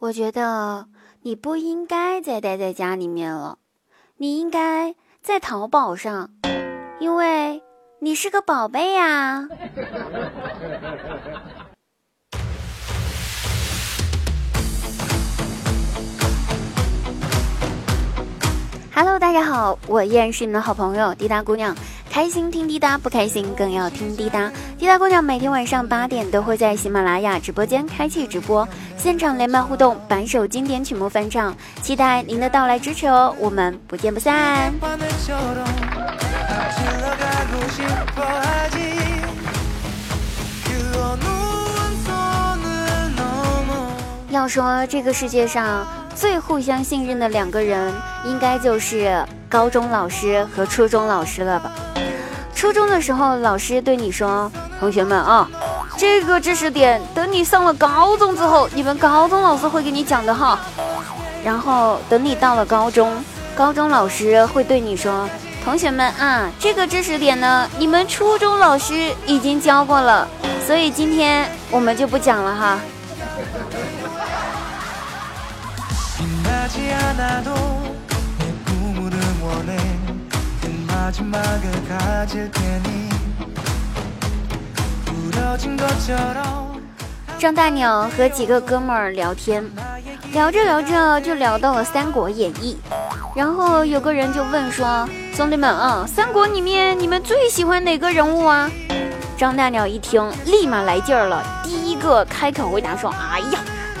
我觉得你不应该再待在家里面了，你应该在淘宝上，因为你是个宝贝呀。Hello，大家好，我依然是你们的好朋友滴答姑娘。开心听滴答，不开心更要听滴答。滴答姑娘每天晚上八点都会在喜马拉雅直播间开启直播，现场连麦互动，百首经典曲目翻唱，期待您的到来支持哦！我们不见不散。要说这个世界上最互相信任的两个人，应该就是高中老师和初中老师了吧？初中的时候，老师对你说：“同学们啊，这个知识点等你上了高中之后，你们高中老师会给你讲的哈。”然后等你到了高中，高中老师会对你说：“同学们啊，这个知识点呢，你们初中老师已经教过了，所以今天我们就不讲了哈。”张大鸟和几个哥们儿聊天，聊着聊着就聊到了《三国演义》，然后有个人就问说：“兄弟们啊，三国里面你们最喜欢哪个人物啊？”张大鸟一听，立马来劲儿了，第一个开口回答说：“哎呀，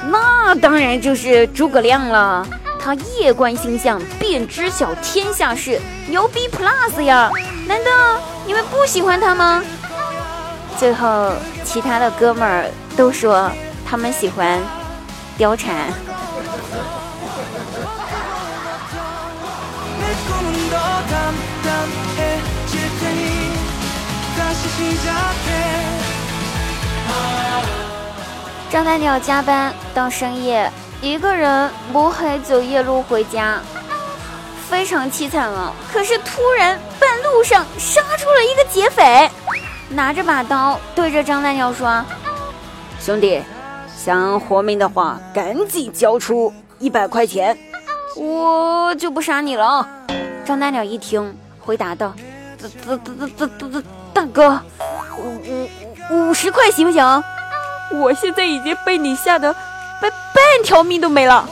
那当然就是诸葛亮了。”夜观星象，便知晓天下事，牛逼 plus 呀！难道你们不喜欢他吗？最后，其他的哥们儿都说他们喜欢貂蝉。张大鸟加班到深夜。一个人摸黑走夜路回家，非常凄惨了。可是突然半路上杀出了一个劫匪，拿着把刀对着张大鸟说：“兄弟，想活命的话，赶紧交出一百块钱，我就不杀你了。”张大鸟一听，回答道：“大大大大大大大哥，五五五十块行不行？我现在已经被你吓得。”半半条命都没了。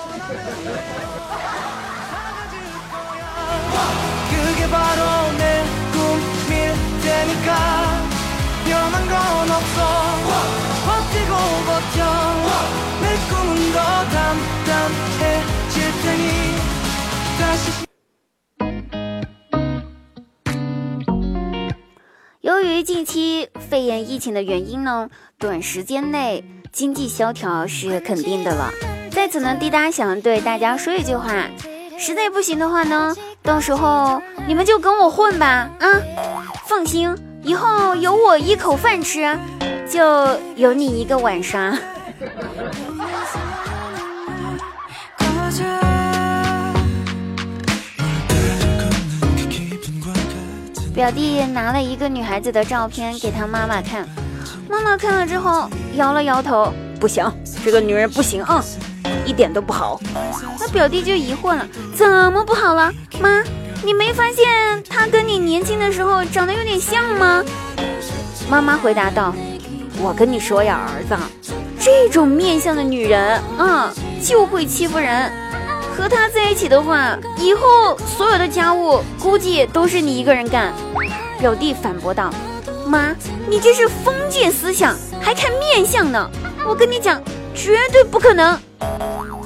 由于近期肺炎疫情的原因呢，短时间内。经济萧条是肯定的了，在此呢，滴答想对大家说一句话：实在不行的话呢，到时候你们就跟我混吧，啊，放心，以后有我一口饭吃，就有你一个碗刷。表弟拿了一个女孩子的照片给他妈妈看。妈妈看了之后摇了摇头，不行，这个女人不行啊，一点都不好。那表弟就疑惑了，怎么不好了？妈，你没发现她跟你年轻的时候长得有点像吗？妈妈回答道：“我跟你说呀，儿子，这种面相的女人啊，就会欺负人。和他在一起的话，以后所有的家务估计都是你一个人干。”表弟反驳道。妈，你这是封建思想，还看面相呢？我跟你讲，绝对不可能。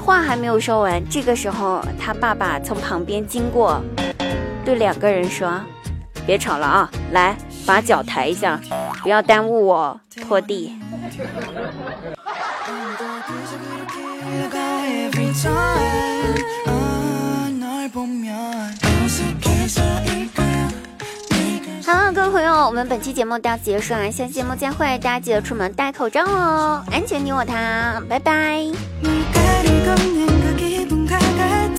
话还没有说完，这个时候他爸爸从旁边经过，对两个人说：“别吵了啊，来把脚抬一下，不要耽误我拖地。”好了，各位朋友，我们本期节目到此结束啊！下期节目再会，大家记得出门戴口罩哦，安全你我他，拜拜。